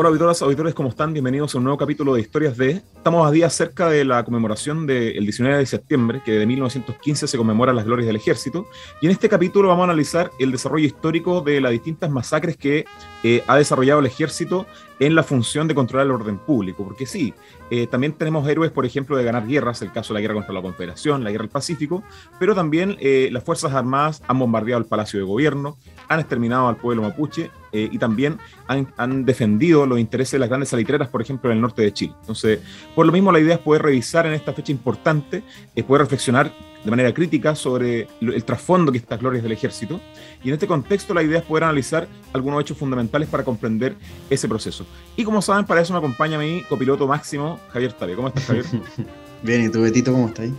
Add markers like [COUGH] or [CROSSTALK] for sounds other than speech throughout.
Hola auditoras, auditores, ¿cómo están? Bienvenidos a un nuevo capítulo de Historias de. Estamos a días cerca de la conmemoración del 19 de septiembre, que de 1915 se conmemora las glorias del ejército. Y en este capítulo vamos a analizar el desarrollo histórico de las distintas masacres que eh, ha desarrollado el ejército en la función de controlar el orden público. Porque sí, eh, también tenemos héroes, por ejemplo, de ganar guerras, el caso de la guerra contra la Confederación, la guerra del Pacífico, pero también eh, las Fuerzas Armadas han bombardeado el Palacio de Gobierno, han exterminado al pueblo mapuche eh, y también han, defendido los intereses de las grandes salitreras, por ejemplo, en el norte de Chile. Entonces, por lo mismo, la idea es poder revisar en esta fecha importante, poder reflexionar de manera crítica sobre el trasfondo que estas glorias del ejército. Y en este contexto, la idea es poder analizar algunos hechos fundamentales para comprender ese proceso. Y como saben, para eso me acompaña mi copiloto máximo, Javier Tare. ¿Cómo estás, Javier? [LAUGHS] bien, ¿y tú, Betito, cómo estás ahí?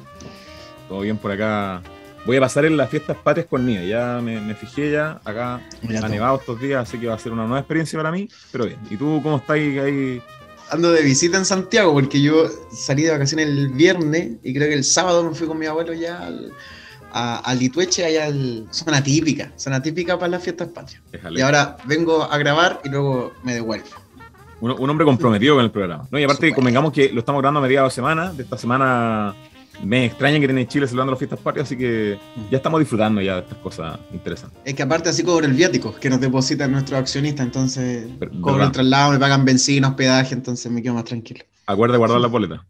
Todo bien por acá Voy a pasar en las fiestas patrias con nieve. Ya me, fijé ya. Acá ha nevado estos días, así que va a ser una nueva experiencia para mí. Pero bien. ¿Y tú cómo estás ahí? Ando de visita en Santiago porque yo salí de vacaciones el viernes y creo que el sábado me fui con mi abuelo ya al, a, Litueche, allá al, zona típica, zona típica para las fiestas patrias. Y ahora vengo a grabar y luego me devuelvo. Un, un hombre comprometido con el programa. ¿no? Y aparte, convengamos que lo estamos grabando a mediados de semana, de esta semana me extraña que tiene Chile celebrando las fiestas patrias, así que ya estamos disfrutando ya de estas cosas interesantes. Es que aparte así cobro el viático que nos depositan nuestros accionistas, entonces cobro el traslado, me pagan benzina, hospedaje, entonces me quedo más tranquilo. Acuerda guardar la boleta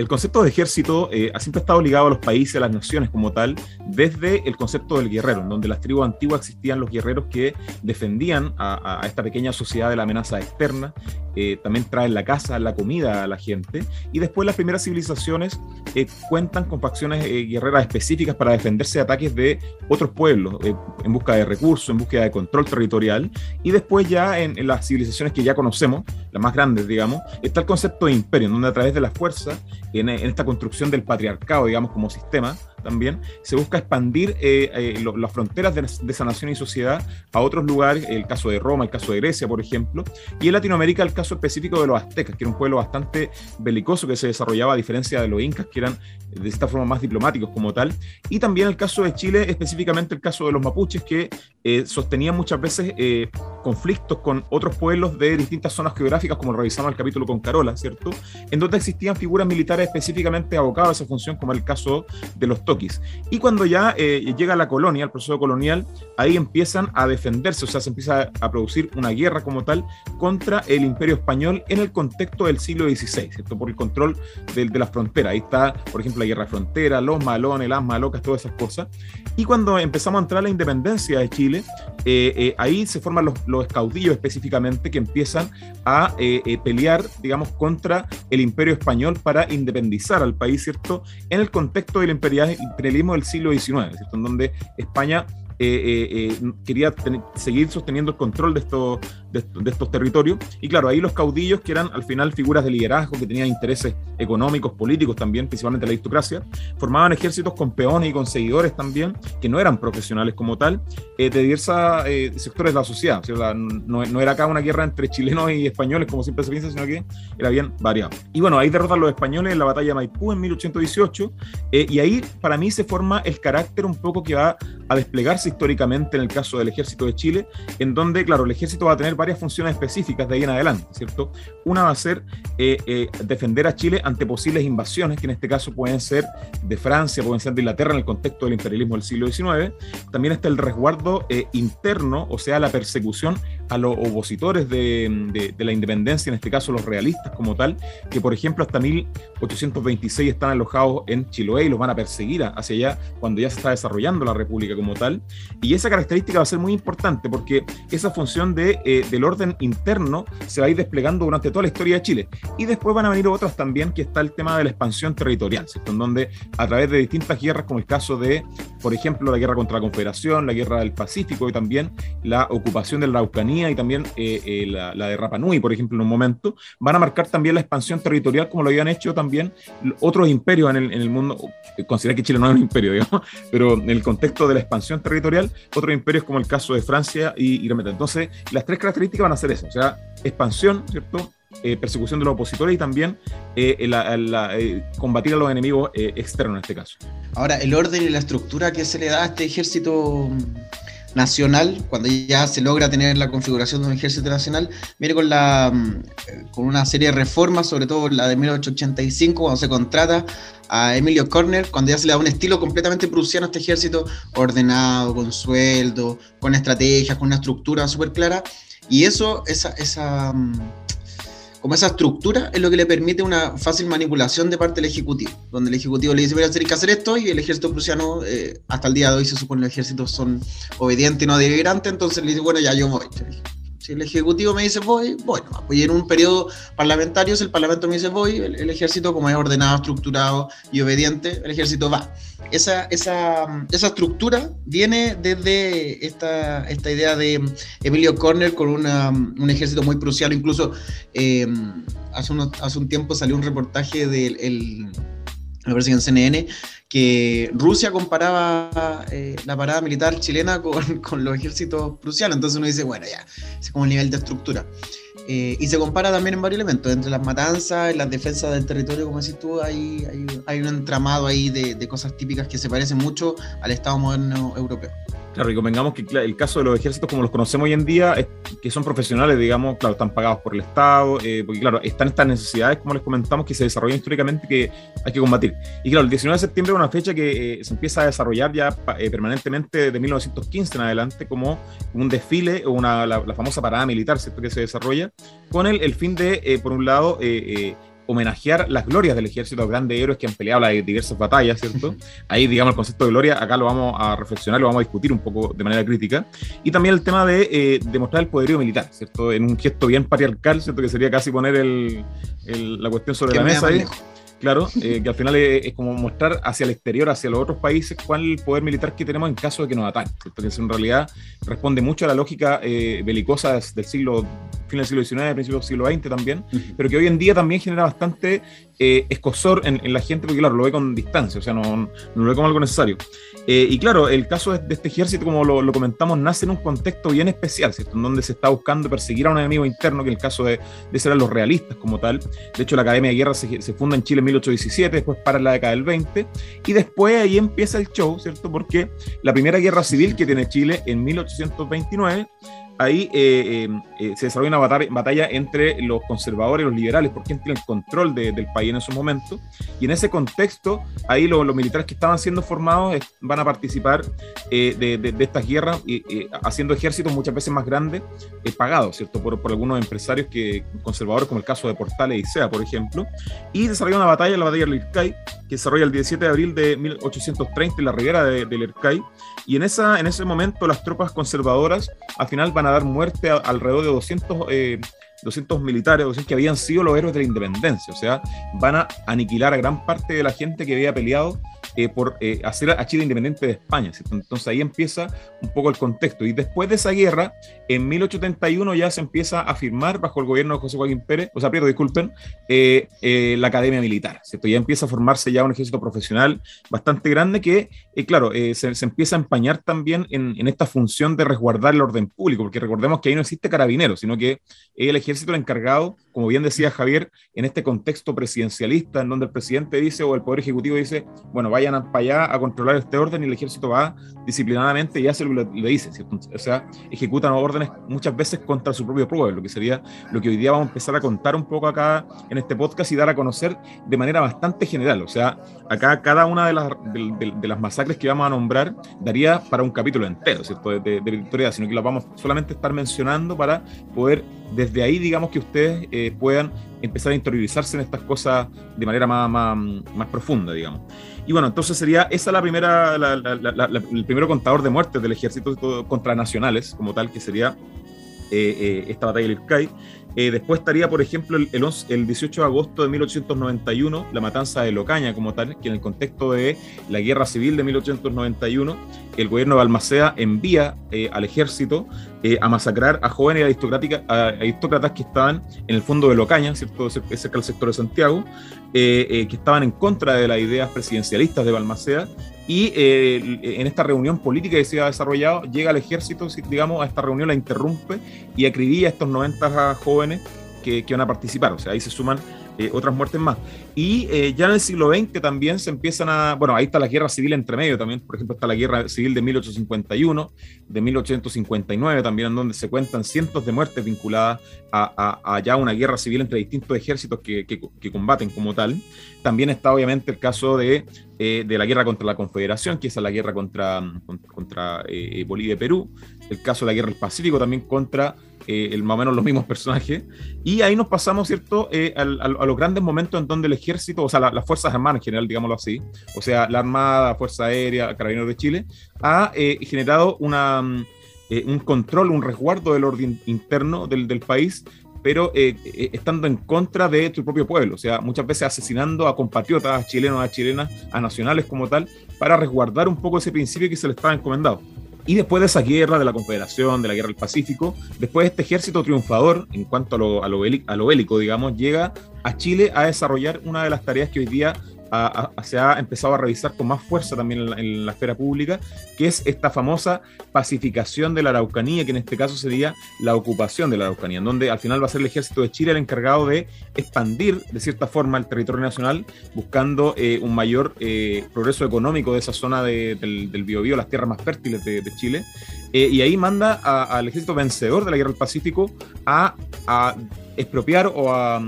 el concepto de ejército eh, ha siempre estado ligado a los países, a las naciones como tal, desde el concepto del guerrero, en donde las tribus antiguas existían los guerreros que defendían a, esta pequeña sociedad de la amenaza externa, eh, también traen la casa, la comida a la gente, y después las primeras civilizaciones eh, cuentan con facciones guerreras específicas para defenderse de ataques de otros pueblos, en busca de recursos, en búsqueda de control territorial, y después ya en, en, las civilizaciones que ya conocemos, las más grandes, digamos, está el concepto de imperio, en donde a través de la fuerza en, esta construcción del patriarcado, digamos, como sistema, también, se busca expandir eh, eh, las fronteras de, esa nación y sociedad a otros lugares, el caso de Roma, el caso de Grecia, por ejemplo, y en Latinoamérica el caso específico de los aztecas, que era un pueblo bastante belicoso que se desarrollaba a diferencia de los incas, que eran de esta forma más diplomáticos como tal, y también el caso de Chile, específicamente el caso de los mapuches, que eh, sostenían muchas veces conflictos con otros pueblos de distintas zonas geográficas, como revisamos el capítulo con Carola, ¿cierto? En donde existían figuras militares específicamente abocadas a esa función, como el caso de los y cuando ya eh, llega la colonia, el proceso colonial, ahí empiezan a defenderse, o sea, se empieza a, producir una guerra como tal contra el imperio español en el contexto del siglo XVI, ¿cierto? Por el control de, de las fronteras. Ahí está, por ejemplo, la guerra frontera, los malones, las malocas, todas esas cosas. Y cuando empezamos a entrar a la independencia de Chile, eh, eh, ahí se forman los, los, escaudillos específicamente que empiezan a pelear, digamos, contra el imperio español para independizar al país, ¿cierto? En el contexto del imperialismo imperialismo del siglo XIX, ¿cierto? en donde España eh, eh, eh, quería seguir sosteniendo el control de estos, de, estos territorios. Y claro, ahí los caudillos, que eran al final figuras de liderazgo, que tenían intereses económicos, políticos también, principalmente la aristocracia, formaban ejércitos con peones y con seguidores también, que no eran profesionales como tal, de diversos sectores de la sociedad. no, no, era acá una guerra entre chilenos y españoles, como siempre se piensa, sino que era bien variado. Y bueno, ahí derrotan los españoles en la batalla de Maipú en 1818, y ahí para mí se forma el carácter un poco que va a desplegarse históricamente en el caso del ejército de Chile, en donde, claro, el ejército va a tener varias funciones específicas de ahí en adelante, ¿cierto? Una va a ser eh, eh, defender a Chile ante posibles invasiones, que en este caso pueden ser de Francia, pueden ser de Inglaterra en el contexto del imperialismo del siglo XIX. También está el resguardo eh, interno, o sea, la persecución a los opositores de, la independencia, en este caso los realistas como tal, que por ejemplo hasta 1826 están alojados en Chiloé y los van a perseguir hacia allá cuando ya se está desarrollando la república como tal. Y esa característica va a ser muy importante porque esa función de, del orden interno se va a ir desplegando durante toda la historia de Chile. Y después van a venir otras también, que está el tema de la expansión territorial, En donde a través de distintas guerras, como el caso de, por ejemplo, la guerra contra la Confederación, la guerra del Pacífico y también la ocupación de la Araucanía y también eh, eh, la, de Rapa Nui, por ejemplo, en un momento, van a marcar también la expansión territorial como lo habían hecho también otros imperios en el, en el mundo. Considera que Chile no es un imperio, [LAUGHS] digamos, pero en el contexto de la expansión territorial otros imperios como el caso de Francia y, Bretaña. Entonces, las tres características van a ser eso, o sea, expansión, ¿cierto? Eh, persecución de los opositores y también eh, eh, combatir a los enemigos externos en este caso. Ahora, el orden y la estructura que se le da a este ejército nacional, cuando ya se logra tener la configuración de un ejército nacional, viene con, la, mm, con una serie de reformas, sobre todo la de 1885, cuando se contrata a Emilio Corner, cuando ya se le da un estilo completamente prusiano a este ejército, ordenado, con sueldo, con estrategias, con una estructura súper clara. Y eso, esa, esa, mm, como esa estructura es lo que le permite una fácil manipulación de parte del Ejecutivo, donde el Ejecutivo le dice, voy a hacer que hacer esto, y el ejército prusiano, eh, hasta el día de hoy se supone que los ejércitos son obedientes y no deliberantes, entonces le dice, bueno, ya yo voy. Si el Ejecutivo me dice voy, bueno, pues y en un periodo parlamentario, si el Parlamento me dice voy, el, Ejército, como es ordenado, estructurado y obediente, el Ejército va. Esa, esa, esa estructura viene desde esta, esta idea de Emilio Corner con una, un ejército muy prusiano, incluso eh, hace, hace un tiempo salió un reportaje del... El, me parece que en CNN, que Rusia comparaba eh, la parada militar chilena con, [LAUGHS] con, los ejércitos prusianos. Entonces uno dice, bueno, ya, es como el nivel de estructura. Eh, y se compara también en varios elementos, entre las matanzas las defensas del territorio, como decís tú, hay, hay, hay un entramado ahí de, de, cosas típicas que se parecen mucho al Estado moderno europeo. Claro, y convengamos que el caso de los ejércitos como los conocemos hoy en día, que son profesionales, digamos, claro, están pagados por el Estado, eh, porque claro, están estas necesidades, como les comentamos, que se desarrollan históricamente que hay que combatir. Y claro, el 19 de septiembre es una fecha que eh, se empieza a desarrollar ya eh, permanentemente de 1915 en adelante como un desfile o una, la, famosa parada militar, ¿cierto? Que se desarrolla con el, el fin de, por un lado, homenajear las glorias del ejército, los grandes héroes que han peleado las diversas batallas, ¿cierto? Ahí, digamos, el concepto de gloria, acá lo vamos a reflexionar, lo vamos a discutir un poco de manera crítica. Y también el tema de eh, demostrar el poderío militar, ¿cierto? En un gesto bien patriarcal, ¿cierto? Que sería casi poner el, la cuestión sobre la mesa ahí. Claro, eh, que al final es, como mostrar hacia el exterior, hacia los otros países, cuál es el poder militar que tenemos en caso de que nos ataquen. Porque en realidad responde mucho a la lógica eh, belicosa del siglo, fin del siglo XIX, principio del siglo XX también, pero que hoy en día también genera bastante eh, escosor en, la gente, porque claro, lo ve con distancia, o sea, no, no lo ve como algo necesario. Eh, y claro, el caso de, este ejército, como lo, comentamos, nace en un contexto bien especial, ¿cierto? En donde se está buscando perseguir a un enemigo interno, que en el caso de, de ser los realistas como tal. De hecho, la Academia de Guerra se, se, funda en Chile en 1817, después para la década del 20, y después ahí empieza el show, ¿cierto? Porque la primera guerra civil que tiene Chile en 1829 ahí eh, eh, eh, se desarrolla una batalla, entre los conservadores y los liberales, por quién tiene el control del país en esos momentos. Y en ese contexto, ahí los militares que estaban siendo formados van a participar de, estas guerras, haciendo ejércitos muchas veces más grandes, pagados, ¿cierto? Por, algunos empresarios que, conservadores, como el caso de Portales y Sea, por ejemplo. Y desarrolla una batalla, la batalla del Ircay, que desarrolla el 17 de abril de 1830 en la ribera del Ircay. Y en, esa, en ese momento las tropas conservadoras al final van a dar muerte a, alrededor de 200, 200 eh, militares, 200 que habían sido los héroes de la independencia. O sea, van a aniquilar a gran parte de la gente que había peleado eh, por eh, hacer a Chile independiente de España. Entonces ahí empieza un poco el contexto. Y después de esa guerra, en 1831 ya se empieza a firmar bajo el gobierno de José Joaquín Pérez, o sea, Prieto, disculpen, la Academia Militar. ¿cierto? Ya empieza a formarse ya un ejército profesional bastante grande que, claro, se, empieza a empañar también en, esta función de resguardar el orden público, porque recordemos que ahí no existe carabinero, sino que el ejército el encargado, como bien decía Javier, en este contexto presidencialista, en donde el presidente dice o el Poder Ejecutivo dice, bueno, vayan para allá a controlar este orden y el ejército va disciplinadamente y hace lo que le, dice, ¿cierto? O sea, ejecutan órdenes muchas veces contra su propio pueblo, lo que sería lo que hoy día vamos a empezar a contar un poco acá en este podcast y dar a conocer de manera bastante general. O sea, acá cada una de las, de, las masacres que vamos a nombrar daría para un capítulo entero, ¿cierto? De, de, sino que las vamos solamente a estar mencionando para poder desde ahí, digamos, que ustedes eh, puedan empezar a interiorizarse en estas cosas de manera más, más, profunda, digamos. Y bueno, entonces sería esa la primera, el primero contador de muertes del ejército contra nacionales, como tal, que sería eh, eh, esta batalla del Ircay. Eh, después estaría, por ejemplo, el, el, 18 de agosto de 1891, la matanza de Locaña como tal, que en el contexto de la guerra civil de 1891, el gobierno de Balmaceda envía al ejército a masacrar a jóvenes aristócratas que estaban en el fondo de Locaña, ¿cierto? cerca del sector de Santiago, que estaban en contra de las ideas presidencialistas de Balmaceda y eh, en esta reunión política que se ha desarrollado, llega el ejército, digamos, a esta reunión la interrumpe y acribilla a estos 90 jóvenes que, que van a participar. O sea, ahí se suman eh, otras muertes más. Y eh, ya en el siglo XX también se empiezan a, bueno, ahí está la guerra civil entre medio también, por ejemplo, está la guerra civil de 1851, de 1859 también, en donde se cuentan cientos de muertes vinculadas a, a, ya una guerra civil entre distintos ejércitos que, que, combaten como tal. También está obviamente el caso de, eh, de, la guerra contra la Confederación, que es la guerra contra, contra Bolivia y Perú, el caso de la guerra del Pacífico también contra eh, el, más o menos los mismos personajes. Y ahí nos pasamos, ¿cierto?, eh, a, los grandes momentos en donde el ejército, o sea, las Fuerzas Armadas en general, digámoslo así, o sea, la Armada, Fuerza Aérea, Carabineros de Chile, ha eh, generado una, un control, un resguardo del orden interno del, del país pero estando en contra de tu propio pueblo, o sea, muchas veces asesinando a compatriotas, a chilenos, a chilenas, a nacionales como tal, para resguardar un poco ese principio que se les estaba encomendado. Y después de esa guerra de la Confederación, de la Guerra del Pacífico, después este ejército triunfador, en cuanto a lo, a lo, bélico, digamos, llega a Chile a desarrollar una de las tareas que hoy día se ha empezado a revisar con más fuerza también en la, esfera pública, que es esta famosa pacificación de la Araucanía, que en este caso sería la ocupación de la Araucanía, en donde al final va a ser el ejército de Chile el encargado de expandir de cierta forma el territorio nacional, buscando eh, un mayor eh, progreso económico de esa zona del, Biobío, las tierras más fértiles de, Chile, eh, y ahí manda al ejército vencedor de la Guerra del Pacífico a expropiar o a,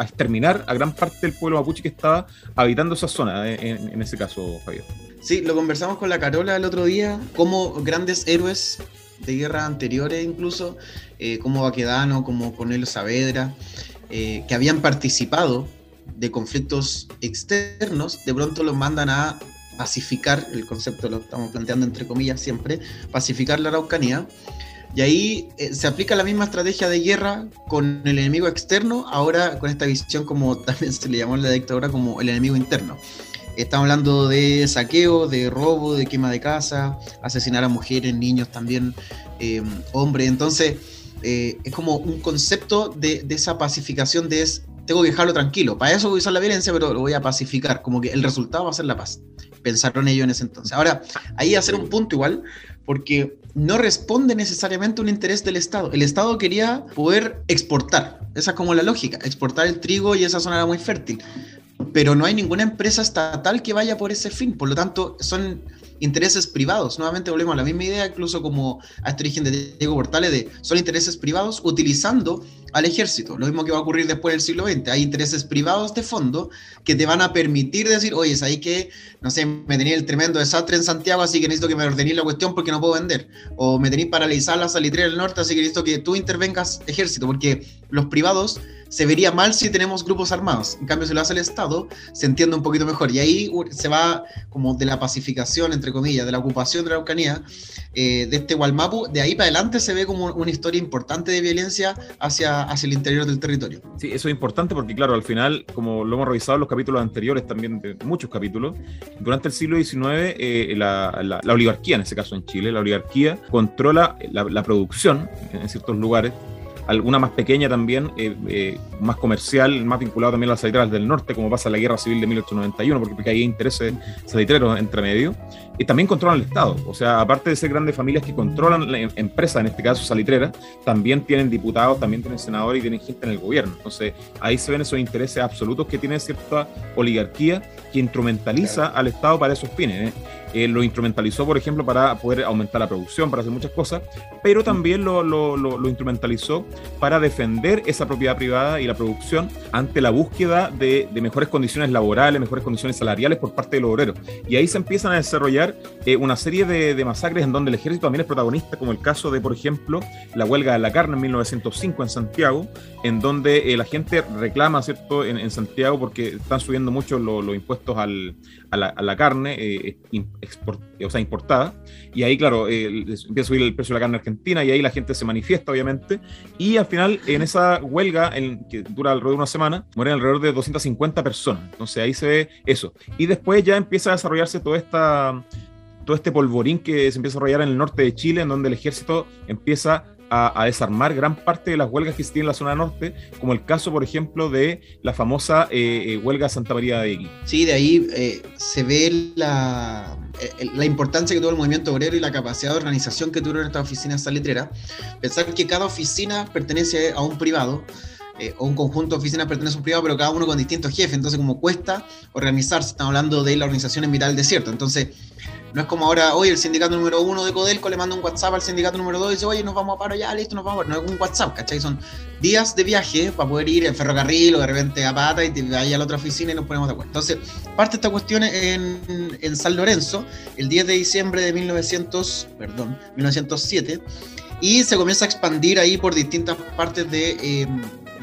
exterminar a gran parte del pueblo mapuche que estaba habitando esa zona, eh, en, ese caso, Javier. Sí, lo conversamos con la Carola el otro día, como grandes héroes de guerras anteriores incluso, eh, como Baquedano, como Cornelio Saavedra, eh, que habían participado de conflictos externos, de pronto los mandan a pacificar, el concepto lo estamos planteando entre comillas siempre, pacificar la Araucanía, y ahí eh, se aplica la misma estrategia de guerra con el enemigo externo, ahora con esta visión como [LAUGHS] también se le llamó en la dictadura como el enemigo interno. Estamos hablando de saqueo, de robo, de quema de casa, asesinar a mujeres, niños también, em, hombres. Entonces, eh, es como un concepto de, de, esa pacificación de es, tengo que dejarlo tranquilo. Para eso voy a usar la violencia, pero lo voy a pacificar. Como que el resultado va a ser la paz. Pensaron ellos en ese entonces. Ahora, ahí hacer un punto igual, porque no responde necesariamente a un interés del Estado. El Estado quería poder exportar, esa es como la lógica, exportar el trigo y esa zona era muy fértil, pero no hay ninguna empresa estatal que vaya por ese fin, por lo tanto son intereses privados. Nuevamente volvemos a la misma idea, incluso como a este origen de Diego Portales, de son intereses privados utilizando al ejército. Lo mismo que va a ocurrir después del siglo XX. Hay intereses privados de fondo que te van a permitir decir, oye, es ahí que, no sé, me tenía el tremendo desastre en Santiago, así que necesito que me ordenéis la cuestión porque no puedo vender. O me tenéis paralizar la salitrera del norte, así que necesito que tú intervengas ejército, porque los privados se vería mal si tenemos grupos armados. En cambio, si lo hace el Estado, se entiende un poquito mejor. Y ahí se va como de la pacificación, entre comillas, de la ocupación de la Araucanía, eh, de este Gualmapu, de ahí para adelante se ve como una historia importante de violencia hacia, hacia el interior del territorio. Sí, eso es importante porque, claro, al final, como lo hemos revisado en los capítulos anteriores, también de muchos capítulos, durante el siglo XIX, eh, la, oligarquía, en ese caso en Chile, la oligarquía controla la, la producción en ciertos lugares alguna más pequeña también, eh, eh, más comercial, más vinculado también a las salitreras del norte, como pasa en la guerra civil de 1891, porque, porque hay intereses salitreros entre medio, también controlan el Estado. O sea, aparte de ser grandes familias que controlan la em, empresa, en este caso salitrera, también tienen diputados, también tienen senadores y tienen gente en el gobierno. Entonces, ahí se ven esos intereses absolutos que tiene cierta oligarquía que instrumentaliza al Estado para esos fines. ¿eh? Eh, lo instrumentalizó, por ejemplo, para poder aumentar la producción, para hacer muchas cosas, pero también lo, lo, lo, instrumentalizó para defender esa propiedad privada y la producción ante la búsqueda de, de, mejores condiciones laborales, mejores condiciones salariales por parte de los obreros. Y ahí se empiezan a desarrollar eh, una serie de, de, masacres en donde el ejército también es protagonista, como el caso de, por ejemplo, la huelga de la carne en 1905 en Santiago, en donde la gente reclama, ¿cierto?, en, en, Santiago porque están subiendo mucho los impuestos al, a, la, a la carne. Eh, o sea, importada. Y ahí, claro, eh, empieza a subir el precio de la carne argentina y ahí la gente se manifiesta, obviamente. Y al final, en esa huelga, en, que dura alrededor de una semana, mueren alrededor de 250 personas. Entonces ahí se ve eso. Y después ya empieza a desarrollarse toda esta todo este polvorín que se empieza a desarrollar en el norte de Chile, en donde el ejército empieza a, desarmar gran parte de las huelgas que existían en la zona norte, como el caso, por ejemplo, de la famosa eh, eh, huelga Santa María de X. Sí, de ahí eh, se ve la, la importancia que tuvo el movimiento obrero y la capacidad de organización que tuvieron estas oficinas salitreras. Pensar que cada oficina pertenece a un privado eh, o un conjunto de oficinas pertenece a un privado, pero cada uno con distintos jefes, entonces como cuesta organizarse, estamos hablando de la organización en mitad del desierto, entonces no es como ahora, oye, el sindicato número uno de Codelco le manda un WhatsApp al sindicato número dos y dice, oye, nos vamos a paro ya, listo, nos vamos a No es un WhatsApp, ¿cachai? Son días de viaje para poder ir en ferrocarril o de repente a pata y te vayas a la otra oficina y nos ponemos de acuerdo. Entonces, parte esta cuestión en, en San Lorenzo, el 10 de diciembre de 1900, perdón, 1907, y se comienza a expandir ahí por distintas partes de... Eh,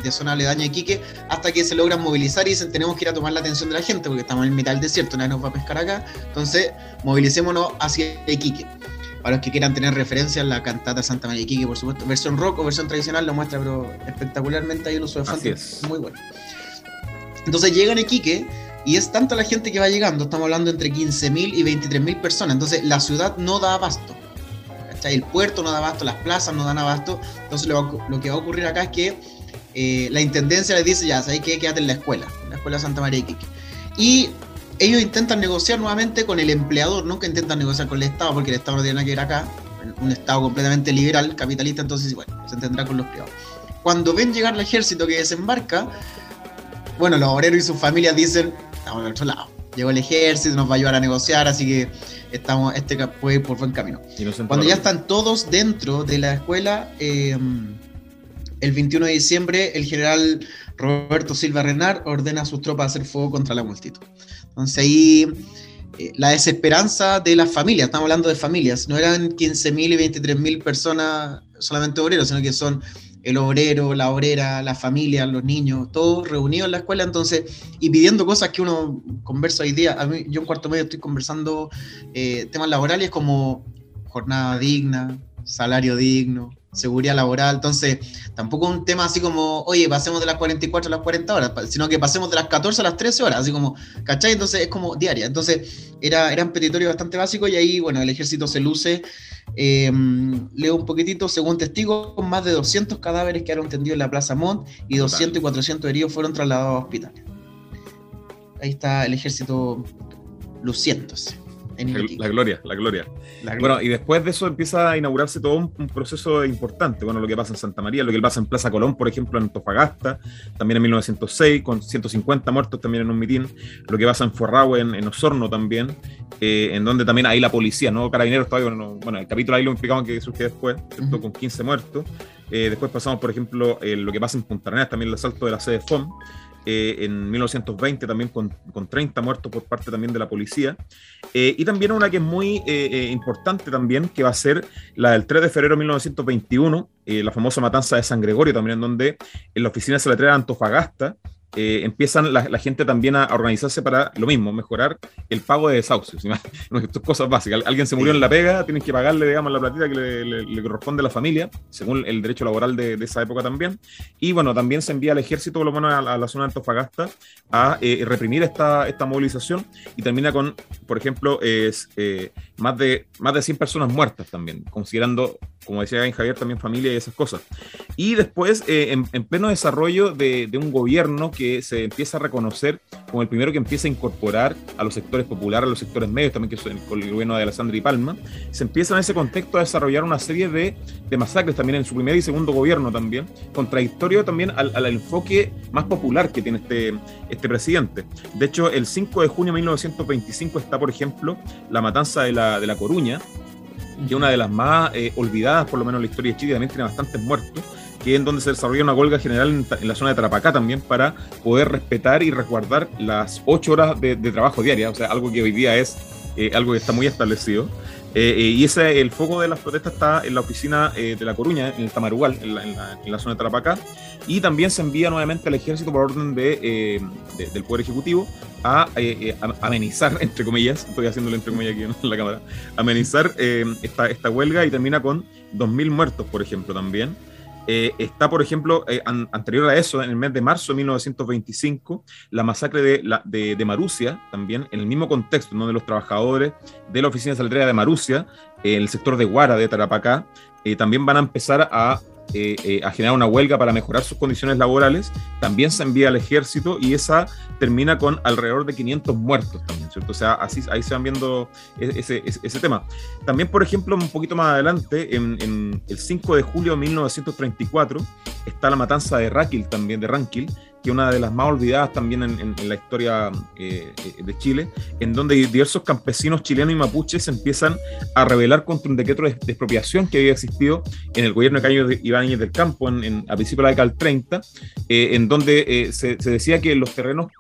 de zona aledaña de Iquique, hasta que se logran movilizar y dicen tenemos que ir a tomar la atención de la gente porque estamos en mitad del desierto, nadie nos va a pescar acá, entonces movilicémonos hacia Iquique. Para los que quieran tener referencia, la cantata Santa María Iquique, por supuesto, versión rock o versión tradicional lo muestra, pero espectacularmente hay un uso de fonte muy bueno. Entonces llegan a Iquique y es tanta la gente que va llegando, estamos hablando entre 15.000 y 23.000 personas, entonces la ciudad no da abasto. El puerto no da abasto, las plazas no dan abasto, entonces lo, lo que va a ocurrir acá es que eh, la intendencia les dice, ya, ¿sabes qué? Quédate en la escuela, en la escuela Santa María Iquique. Y ellos intentan negociar nuevamente con el empleador, nunca intentan negociar con el Estado, porque el Estado no tiene nada que ver acá, un Estado completamente liberal, capitalista, entonces, bueno, se entenderá con los privados. Cuando ven llegar el ejército que desembarca, bueno, los obreros y sus familias dicen, estamos en otro lado. Llegó el ejército, nos va a ayudar a negociar, así que estamos, este puede ir por buen camino. Cuando ya están todos dentro de la escuela, eh, el 21 de diciembre, el general Roberto Silva Renard ordena a sus tropas hacer fuego contra la multitud. Entonces ahí eh, la desesperanza de las familias, estamos hablando de familias, no eran 15.000 y 23.000 personas solamente obreros, sino que son el obrero, la obrera, la familia, los niños, todos reunidos en la escuela, entonces, y pidiendo cosas que uno conversa hoy día. A mí, yo en cuarto medio estoy conversando eh, temas laborales como jornada digna, salario digno, seguridad laboral. Entonces, tampoco un tema así como, oye, pasemos de las 44 a las 40 horas, sino que pasemos de las 14 a las 13 horas, así como, ¿cachai? Entonces es como diaria. Entonces, era, era un petitorio bastante básico y ahí, bueno, el ejército se luce. Eh, leo un poquitito, según testigos, más de 200 cadáveres quedaron tendidos en la Plaza Mont y 200 y 400 heridos fueron trasladados a hospitales. Ahí está el ejército luciéndose la gloria, la gloria, Bueno, y después de eso empieza a inaugurarse todo un, proceso importante. Bueno, lo que pasa en Santa María, lo que pasa en Plaza Colón, por ejemplo, en Antofagasta, también en 1906, con 150 muertos también en un mitín. Lo que pasa en Forrahue, en, Osorno también, eh, en donde también hay la policía, ¿no? Carabineros todavía, bueno, el capítulo ahí lo implicaban que surgió después, con 15 muertos. Eh, después pasamos, por ejemplo, eh, lo que pasa en Punta Arenas, también el asalto de la sede FOM. Eh, en 1920 también con, con, 30 muertos por parte también de la policía. Eh, y también una que es muy eh, importante también, que va a ser la del 3 de febrero de 1921, la famosa matanza de San Gregorio, también en donde en la oficina se Antofagasta, eh, empiezan la, gente también a organizarse para lo mismo, mejorar el pago de desahucios. [LAUGHS] cosas básicas. Alguien se murió en la pega, tienen que pagarle, digamos, la platita que le, corresponde a la familia, según el derecho laboral de, esa época también. Y bueno, también se envía al ejército, por lo menos a, la zona de Antofagasta, a eh, reprimir esta, esta movilización y termina con, por ejemplo, es, eh, más, de, más de 100 personas muertas también, considerando, como decía Javier, también familia y esas cosas. Y después, en, pleno desarrollo de, de un gobierno que se empieza a reconocer como el primero que empieza a incorporar a los sectores populares, a los sectores medios, también que son con el gobierno de Alessandra y Palma, se empieza en ese contexto a desarrollar una serie de, de masacres también en su primer y segundo gobierno también, contradictorio también al, al, enfoque más popular que tiene este, este presidente. De hecho, el 5 de junio de 1925 está, por ejemplo, la matanza de la, de la Coruña, que es una de las más eh, olvidadas, por lo menos en la historia de Chile, también tiene bastantes muertos, que es en donde se desarrolla una huelga general en, la zona de Tarapacá también para poder respetar y resguardar las ocho horas de, trabajo diaria, o sea, algo que hoy día es eh, algo que está muy establecido. Eh, eh, y ese, el foco de las protestas está en la oficina de La Coruña, en el Tamarugal, en la, zona de Tarapacá, y también se envía nuevamente al ejército por orden de, del Poder Ejecutivo a, amenizar, [LAUGHS] entre comillas, estoy haciéndolo entre comillas aquí en la cámara, amenizar esta, esta huelga y termina con 2.000 muertos, por ejemplo, también. Eh, está, por ejemplo, eh, anterior a eso, en el mes de marzo de 1925, la masacre de, la, de, Marusia, también en el mismo contexto, donde los trabajadores de la oficina saldría de Marusia, en el sector de Guara de Tarapacá, eh, también van a empezar a eh, eh, a generar una huelga para mejorar sus condiciones laborales, también se envía al ejército y esa termina con alrededor de 500 muertos también, ¿cierto? O sea, así, ahí se van viendo e-, ese, ese, tema. También, por ejemplo, un poquito más adelante, en, el 5 de julio de 1934, está la matanza de Raquil también, de Ranquil, que una de las más olvidadas también en, la historia eh, de Chile, en donde diversos campesinos chilenos y mapuches empiezan a rebelar contra un decreto de, expropiación que había existido en el gobierno de Cayo Ibáñez del Campo en, a principios de la década del 30, eh, en donde eh, se, decía que los terrenos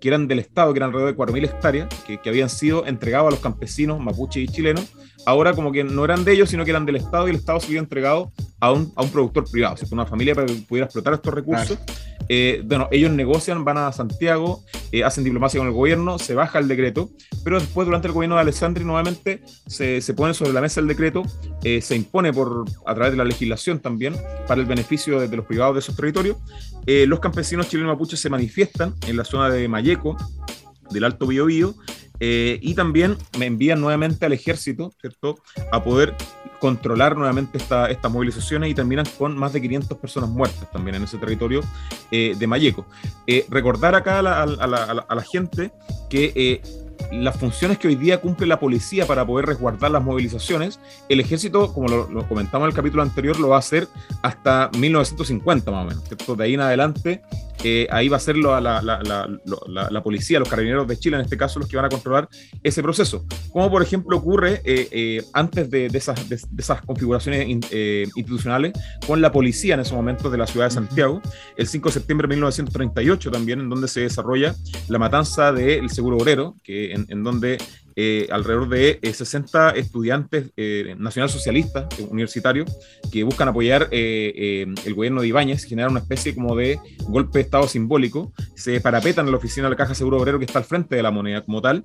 que eran del Estado, que eran alrededor de 4.000 hectáreas, que, que, habían sido entregados a los campesinos mapuches y chilenos, ahora como que no eran de ellos, sino que eran del Estado y el Estado se había entregado a un, a un productor privado, una familia para que pudiera explotar estos recursos. Eh, bueno, ellos negocian, van a Santiago, eh, hacen diplomacia con el gobierno, se baja el decreto, pero después durante el gobierno de Alessandri nuevamente se, se pone sobre la mesa el decreto, eh, se impone por, a través de la legislación también para el beneficio de, los privados de esos territorios. los campesinos chilenos mapuches se manifiestan en la zona de Mayeco, del Alto Biobío, y también me envían nuevamente al ejército, ¿cierto?, a poder controlar nuevamente esta, estas movilizaciones y terminan con más de 500 personas muertas también en ese territorio eh, de Mayeco. Eh, recordar acá a la, a la, a la gente que eh, las funciones que hoy día cumple la policía para poder resguardar las movilizaciones, el ejército, como lo, comentamos en el capítulo anterior, lo va a hacer hasta 1950 más o menos. De ahí en adelante, eh, ahí va a ser la, la, la, policía, los carabineros de Chile, en este caso, los que van a controlar ese proceso. Como por ejemplo ocurre eh, eh, antes de, esas, de, esas, configuraciones institucionales con la policía en ese momento de la ciudad de Santiago, el 5 de septiembre de 1938 también, en donde se desarrolla la matanza del seguro obrero, que en, donde eh, alrededor de 60 eh, estudiantes eh, nacionalsocialistas universitarios que buscan apoyar el gobierno de Ibáñez, generar una especie como de golpe de Estado simbólico, se parapetan en la oficina de la Caja Seguro Obrero que está al frente de la moneda como tal,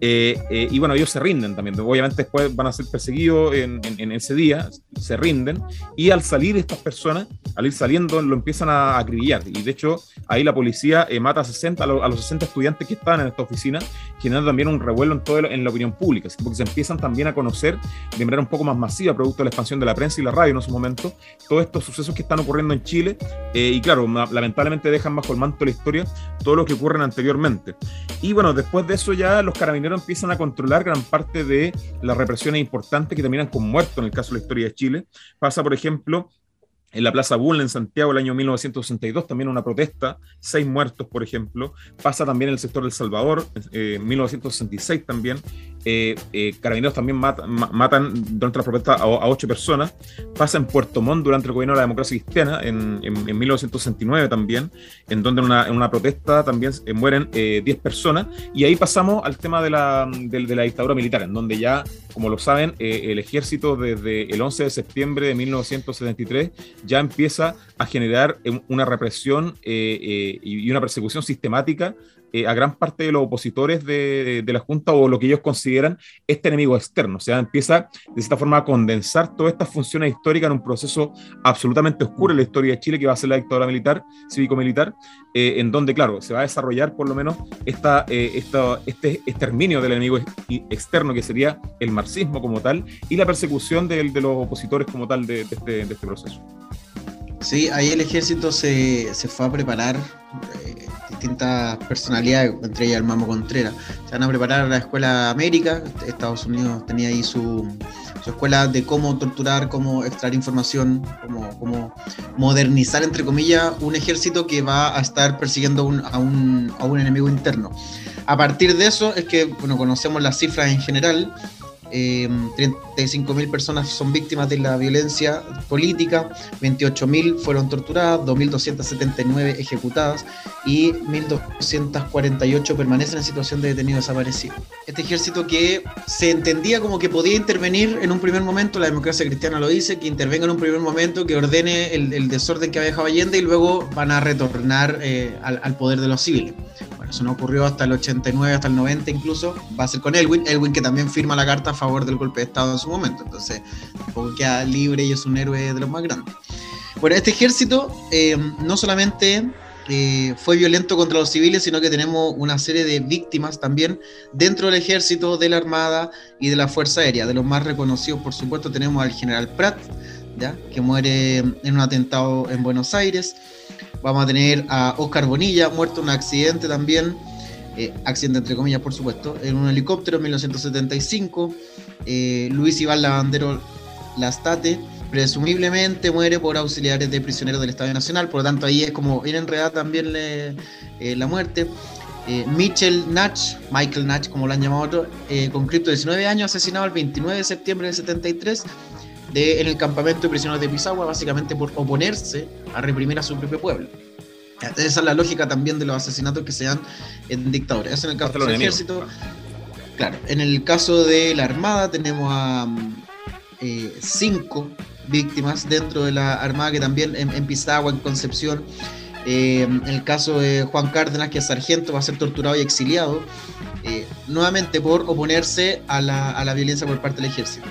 y bueno, ellos se rinden también, obviamente después van a ser perseguidos en, ese día, se rinden, y al salir estas personas, al ir saliendo, lo empiezan a acribillar, y de hecho ahí la policía mata a, 60, a, los, 60 estudiantes que estaban en esta oficina, generando también un revuelo en todo el, en la opinión pública, porque se empiezan también a conocer de manera un poco más masiva, producto de la expansión de la prensa y la radio en su momento, todos estos sucesos que están ocurriendo en Chile, eh, y claro, lamentablemente dejan bajo el manto la historia todo lo que ocurre anteriormente. Y bueno, después de eso ya los carabineros empiezan a controlar gran parte de las represiones importantes que terminan con muertos en el caso de la historia de Chile. Pasa, por ejemplo, en la Plaza Bull en Santiago el año 1962, también una protesta, seis muertos, por ejemplo. Pasa también en el sector del Salvador, en eh, 1966 también. Eh, eh, carabineros también matan durante la protesta a, ocho personas. Pasa en Puerto Montt durante el gobierno de la democracia cristiana, en, 1969 también, en donde en una, protesta también mueren diez personas. Y ahí pasamos al tema de la, de la dictadura militar, en donde ya, como lo saben, el ejército desde el 11 de septiembre de 1973 ya empieza a generar una represión eh, eh, y una persecución sistemática eh, a gran parte de los opositores de, la Junta o lo que ellos consideran este enemigo externo. O sea, empieza de esta forma a condensar todas estas funciones históricas en un proceso absolutamente oscuro en la historia de Chile, que va a ser la dictadura militar, cívico-militar, en donde, claro, se va a desarrollar por lo menos esta, este exterminio del enemigo externo, que sería el marxismo como tal, y la persecución de, los opositores como tal de, este, de este proceso. Sí, ahí el ejército se, fue a preparar eh, distintas personalidades, entre ellas el Mamo Contreras. Se van a preparar a la Escuela América. Estados Unidos tenía ahí su, escuela de cómo torturar, cómo extraer información, cómo, cómo, modernizar, entre comillas, un ejército que va a estar persiguiendo a, un, a un enemigo interno. A partir de eso es que bueno, conocemos las cifras en general eh, 35.000 personas son víctimas de la violencia política, 28.000 fueron torturadas, 2.279 ejecutadas y 1.248 permanecen en situación de detenido desaparecido. Este ejército que se entendía como que podía intervenir en un primer momento, la democracia cristiana lo dice, que intervenga en un primer momento, que ordene el, desorden que había dejado Allende y luego van a retornar eh, al, al poder de los civiles. Eso no ocurrió hasta el 89, hasta el 90 incluso. Va a ser con Elwin. Elwin que también firma la carta a favor del golpe de Estado en su momento. Entonces, tampoco queda libre y es un héroe de los más grandes. Bueno, este ejército eh, no solamente eh, fue violento contra los civiles, sino que tenemos una serie de víctimas también dentro del ejército, de la Armada y de la Fuerza Aérea. De los más reconocidos, por supuesto, tenemos al general Pratt, ¿ya? que muere en un atentado en Buenos Aires. Vamos a tener a Oscar Bonilla, muerto en un accidente también, eh, accidente entre comillas, por supuesto, en un helicóptero en 1975. Eh, Luis Iván Lavandero Lastate, presumiblemente muere por auxiliares de prisioneros del Estado Nacional, por lo tanto ahí es como bien enredada también eh, la muerte. Eh, Mitchell Natch, Michael Natch, como lo han llamado otros, con cripto de 19 años, asesinado el 29 de septiembre del 73 de, en el campamento de prisioneros de Pisagua, básicamente por oponerse a reprimir a su propio pueblo. Esa es la lógica también de los asesinatos que se dan en dictadores. Eso en el caso del ejército. Claro, en el caso de la Armada tenemos a eh, cinco víctimas dentro de la Armada que también en, en Pisagua, en Concepción, eh, en el caso de Juan Cárdenas, que es sargento, va a ser torturado y exiliado, eh, nuevamente por oponerse a la, violencia por parte del ejército.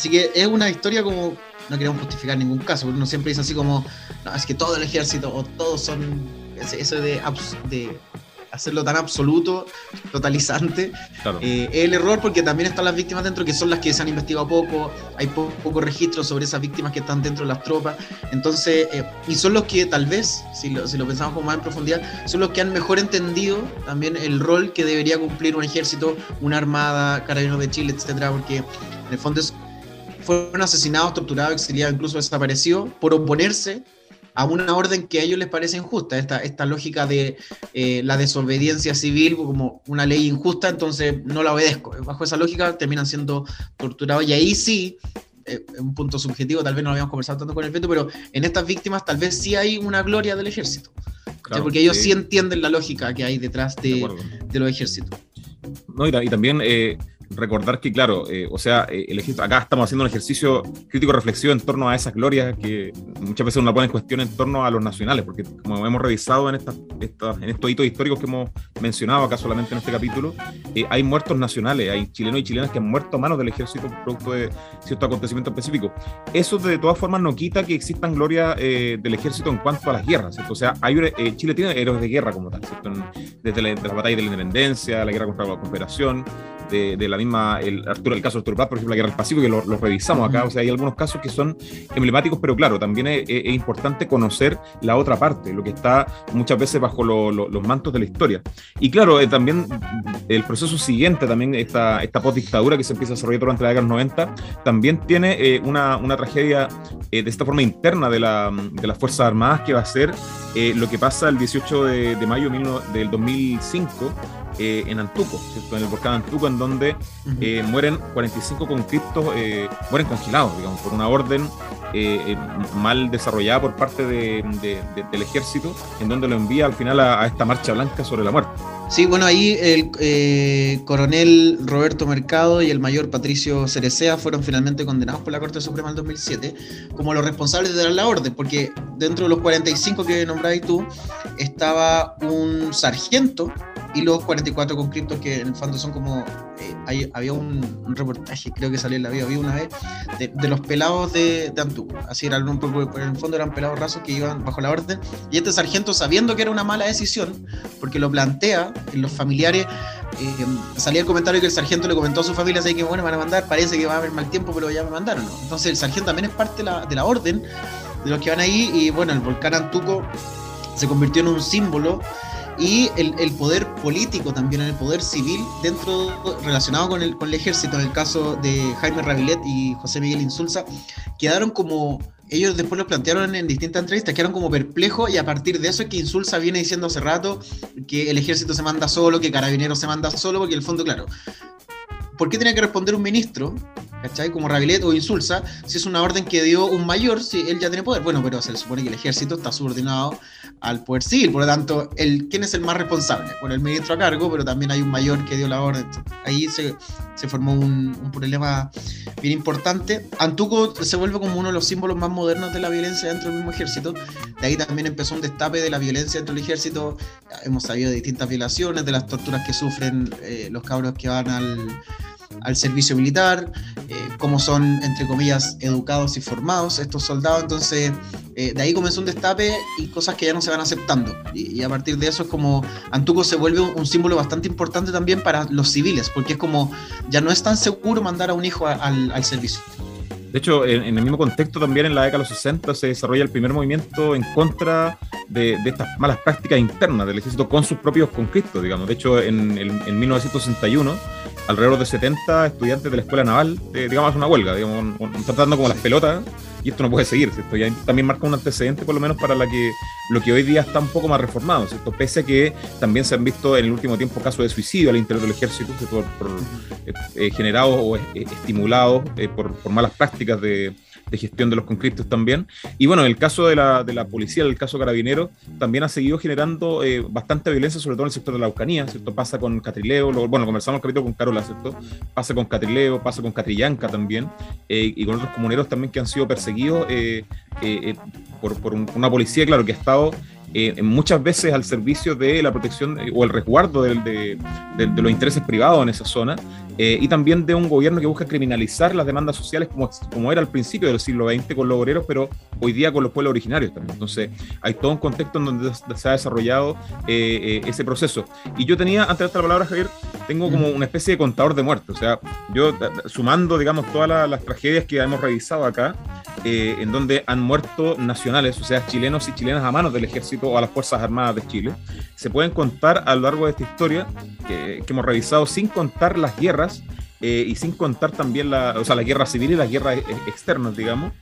Así que es una historia como, no queremos justificar ningún caso, porque uno siempre dice así como, no, es que todo el ejército o todos son, eso de, de hacerlo tan absoluto, totalizante. Eh, es el error porque también están las víctimas dentro que son las que se han investigado poco, hay poco, registro sobre esas víctimas que están dentro de las tropas. Entonces, eh, y son los que tal vez, si lo, si lo pensamos con más en profundidad, son los que han mejor entendido también el rol que debería cumplir un ejército, una armada, carabineros de Chile, etcétera, porque en el fondo fueron asesinados, torturados, exiliados, incluso desaparecidos por oponerse a una orden que a ellos les parece injusta, esta, esta lógica de eh, la desobediencia civil como una ley injusta, entonces no la obedezco. Bajo esa lógica terminan siendo torturados y ahí sí, eh, un punto subjetivo, tal vez no lo habíamos conversado tanto con el feto, pero en estas víctimas tal vez sí hay una gloria del ejército, porque ellos sí. entienden la lógica que hay detrás de, de, los ejércitos. No, y, también... Eh, recordar que, claro, eh, o sea, eh, el acá estamos haciendo un ejercicio crítico reflexivo en torno a esas glorias que muchas veces uno pone en cuestión en torno a los nacionales, porque como hemos revisado en, estas, en estos hitos históricos que hemos mencionado acá solamente en este capítulo, eh, hay muertos nacionales, hay chilenos y chilenas que han muerto a manos del ejército producto de cierto acontecimiento específico. Eso de todas formas no quita que existan glorias del ejército en cuanto a las guerras, ¿cierto? O sea, hay, Chile tiene héroes de guerra como tal, ¿cierto? desde la, la batalla de la independencia, la guerra contra la confederación, de, la misma, el, Arturo, el caso de Arturo Prat, por ejemplo, la guerra del Pacífico, que lo, revisamos acá, o sea, hay algunos casos que son emblemáticos, pero claro, también es, importante conocer la otra parte, lo que está muchas veces bajo los mantos de la historia. Y claro, eh, también el proceso siguiente, también esta, esta post-dictadura que se empieza a desarrollar durante la década de los 90, también tiene eh, una, una, tragedia eh, de esta forma interna de, la, de, las Fuerzas Armadas que va a ser lo que pasa el 18 de, de mayo del 2005 eh, en Antuco, en el volcán Antuco, en donde eh, mueren 45 conscriptos, eh, mueren congelados, digamos, por una orden mal desarrollada por parte del ejército, en donde lo envía al final a, esta marcha blanca sobre la muerte. Sí, bueno, ahí el coronel Roberto Mercado y el mayor Patricio Cerecea fueron finalmente condenados por la Corte Suprema en 2007 como los responsables de dar la orden, porque dentro de los 45 que nombráis tú estaba un sargento y los 44 conscriptos que en el fondo son como eh, había un, reportaje creo que salió en la vida había una vez de, los pelados de, de Antú así eran un poco en el fondo eran pelados rasos que iban bajo la orden. Y este sargento sabiendo que era una mala decisión porque lo plantea en los familiares eh, salía el comentario que el sargento le comentó a su familia así que bueno van a mandar parece que va a haber mal tiempo pero ya me mandaron entonces el sargento también es parte de la, de la orden de los que van ahí y bueno el volcán Antuco se convirtió en un símbolo y el, poder político también, el poder civil dentro relacionado con el, con el ejército, en el caso de Jaime Rabilet y José Miguel Insulza, quedaron como, ellos después lo plantearon en distintas entrevistas, quedaron como perplejos y a partir de eso es que Insulza viene diciendo hace rato que el ejército se manda solo, que Carabineros se manda solo, porque el fondo, claro, ¿por qué tenía que responder un ministro, ¿cachai? Como Rabilet o Insulza, si es una orden que dio un mayor, si él ya tiene poder? Bueno, pero se supone que el ejército está subordinado al poder civil, por lo tanto, el, ¿quién es el más responsable? Bueno, el ministro a cargo, pero también hay un mayor que dio la orden. Ahí se, se formó un, un, problema bien importante. Antuco se vuelve como uno de los símbolos más modernos de la violencia dentro del mismo ejército. De ahí también empezó un destape de la violencia dentro del ejército. Hemos sabido de distintas violaciones, de las torturas que sufren eh, los cabros que van al al servicio militar, eh, cómo son, entre comillas, educados y formados estos soldados. Entonces, eh, de ahí comenzó un destape y cosas que ya no se van aceptando. Y, a partir de eso es como Antuco se vuelve un, símbolo bastante importante también para los civiles, porque es como ya no es tan seguro mandar a un hijo al, servicio. De hecho, en, el mismo contexto también en la década de los 60 se desarrolla el primer movimiento en contra de, estas malas prácticas internas del ejército con sus propios conscriptos, digamos. De hecho, en, en 1961 alrededor de 70 estudiantes de la escuela naval, eh, digamos, una huelga, digamos, tratando como las pelotas y esto no puede seguir, ¿cierto? Y también marca un antecedente, por lo menos, para la que, lo que hoy día está un poco más reformado, ¿cierto? Pese a que también se han visto en el último tiempo casos de suicidio al interior del ejército, por, eh, eh, generados o estimulados por, por malas prácticas de de gestión de los conflictos también. Y bueno, el caso de la, de la policía, el caso carabinero, también ha seguido generando eh, bastante violencia, sobre todo en el sector de la Aucanía, ¿cierto? Pasa con Catrileo, bueno, conversamos el capítulo con Carola, ¿cierto? Pasa con Catrileo, pasa con Catrillanca también, eh, y con otros comuneros también que han sido perseguidos eh, por, por una policía, claro, que ha estado eh, muchas veces al servicio de la protección o el resguardo de, de, de, los intereses privados en esa zona eh, y también de un gobierno que busca criminalizar las demandas sociales como, como era al principio del siglo XX con los obreros, pero hoy día con los pueblos originarios también. Entonces hay todo un contexto en donde se ha desarrollado eh, ese proceso. Y yo tenía, antes de esta palabra, Javier, tengo como una especie de contador de muertos. O sea, yo sumando, digamos, todas las tragedias que hemos revisado acá, en donde han muerto nacionales, o sea, chilenos y chilenas a manos del ejército o a las Fuerzas Armadas de Chile, se pueden contar a lo largo de esta historia que hemos revisado sin contar las guerras eh, y sin contar también la, o sea, la guerra civil y las guerras e, externas, digamos,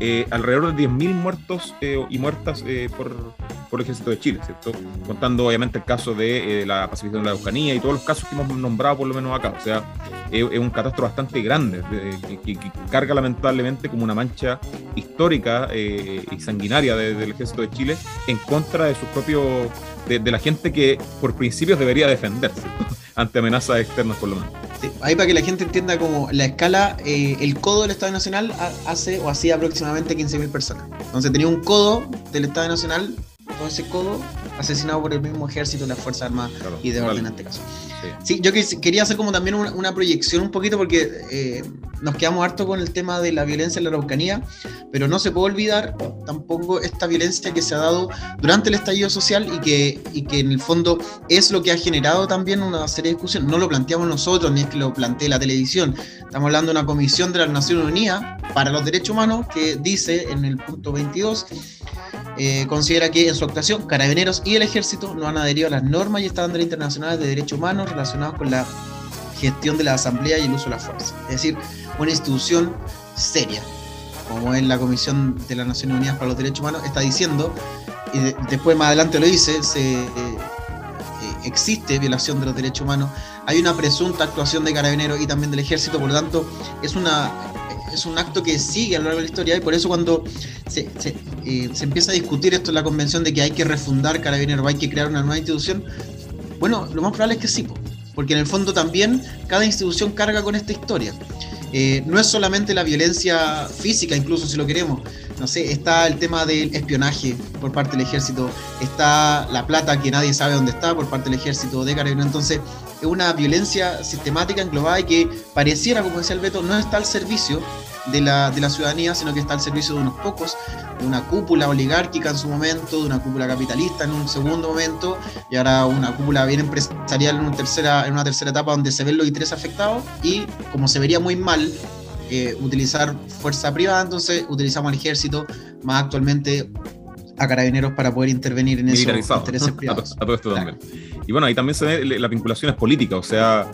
eh, alrededor de 10.000 muertos eh, y muertas por, por, el ejército de Chile, ¿cierto? Contando obviamente el caso de la pacificación de la Eucanía y todos los casos que hemos nombrado por lo menos acá. O sea, es un catastro bastante grande que, carga lamentablemente como una mancha histórica y sanguinaria del ejército de Chile en contra de su propio, de, de la gente que por principios debería defenderse [LAUGHS] ante amenazas externas por lo menos. Ahí para que la gente entienda como la escala, eh, el codo del Estado Nacional hace o hacía aproximadamente 15.000 personas. Entonces tenía un codo del Estado Nacional, todo ese codo asesinado por el mismo ejército, las Fuerzas Armadas y de orden en este caso. Sí, yo quería hacer como también una, proyección un poquito porque eh, nos quedamos harto con el tema de la violencia en la Araucanía, pero no se puede olvidar tampoco esta violencia que se ha dado durante el estallido social y que, y que en el fondo es lo que ha generado también una serie de discusiones. No lo planteamos nosotros, ni es que lo plantee la televisión. Estamos hablando de una comisión de las Naciones Unidas para los Derechos Humanos que dice en el punto 22 eh, considera que en su actuación Carabineros y el Ejército no han adherido a las normas y estándares internacionales de derechos humanos relacionados con la gestión de la Asamblea y el uso de la fuerza. Es decir, una institución seria, como es la Comisión de las Naciones Unidas para los Derechos Humanos, está diciendo, y después más adelante lo dice, se, eh, existe violación de los derechos humanos, hay una presunta actuación de carabineros y también del ejército, por lo tanto, es una es un acto que sigue a lo largo de la historia y por eso cuando se, eh, empieza a discutir esto en la convención de que hay que refundar Carabineros, hay que crear una nueva institución, bueno, lo más probable es que sí, porque en el fondo también cada institución carga con esta historia. Eh, no es solamente la violencia física, incluso si lo queremos. No sé, está el tema del espionaje por parte del ejército, está la plata que nadie sabe dónde está por parte del ejército de Carabineros. Entonces, es una violencia sistemática, englobada y que pareciera, como decía el Beto, no está al servicio de la, de la ciudadanía, sino que está al servicio de unos pocos, de una cúpula oligárquica en su momento, de una cúpula capitalista en un segundo momento, y ahora una cúpula bien empresarial en una tercera, en una tercera etapa donde se ven los intereses afectados, y como se vería muy mal eh, utilizar fuerza privada, entonces utilizamos al ejército, más actualmente a carabineros para poder intervenir en esos intereses [LAUGHS] privados. A, todo esto también. Y bueno, ahí también se ve las vinculaciones políticas, o sea,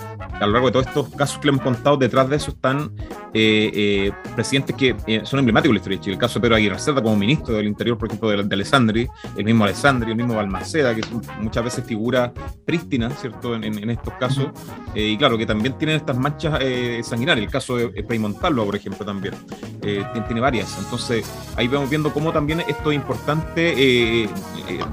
a lo largo de todos estos casos que le hemos contado, detrás de eso están eh, eh, presidentes que eh, son emblemáticos de la historia de Chile. El caso de Pedro Aguirre Cerda como ministro del Interior, por ejemplo, de, de Alessandri, el mismo Alessandri, el mismo Balmaceda, que son muchas veces figura prístina, ¿cierto?, en, estos casos. y claro, que también tienen estas manchas sanguinarias. El caso de Frei Montalvo, por ejemplo, también. Tiene, tiene, varias. Entonces, ahí vamos viendo cómo también esto es importante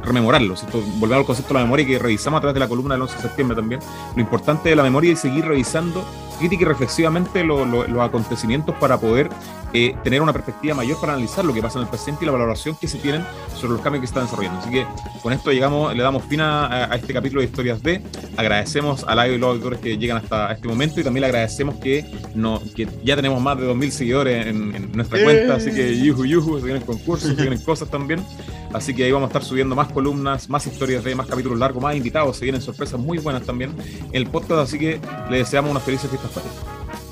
rememorarlo, ¿cierto? Volver al concepto de la memoria que revisamos a de la columna del 11 de septiembre también, lo importante de la memoria es seguir revisando crítica y reflexivamente los acontecimientos para poder eh, tener una perspectiva mayor para analizar lo que pasa en el presente y la valoración que se tienen sobre los cambios que están desarrollando. Así que con esto llegamos, le damos fin a, este capítulo de Historias de. Agradecemos a la y los auditores que llegan hasta este momento y también le agradecemos que, no, que ya tenemos más de 2.000 seguidores en, nuestra cuenta, así que yuju, yuju, se vienen concursos, se vienen cosas también. Así que ahí vamos a estar subiendo más columnas, más historias de, más capítulos largos, más invitados, se vienen sorpresas muy buenas también en el podcast, así que le deseamos unas felices fiestas かっです。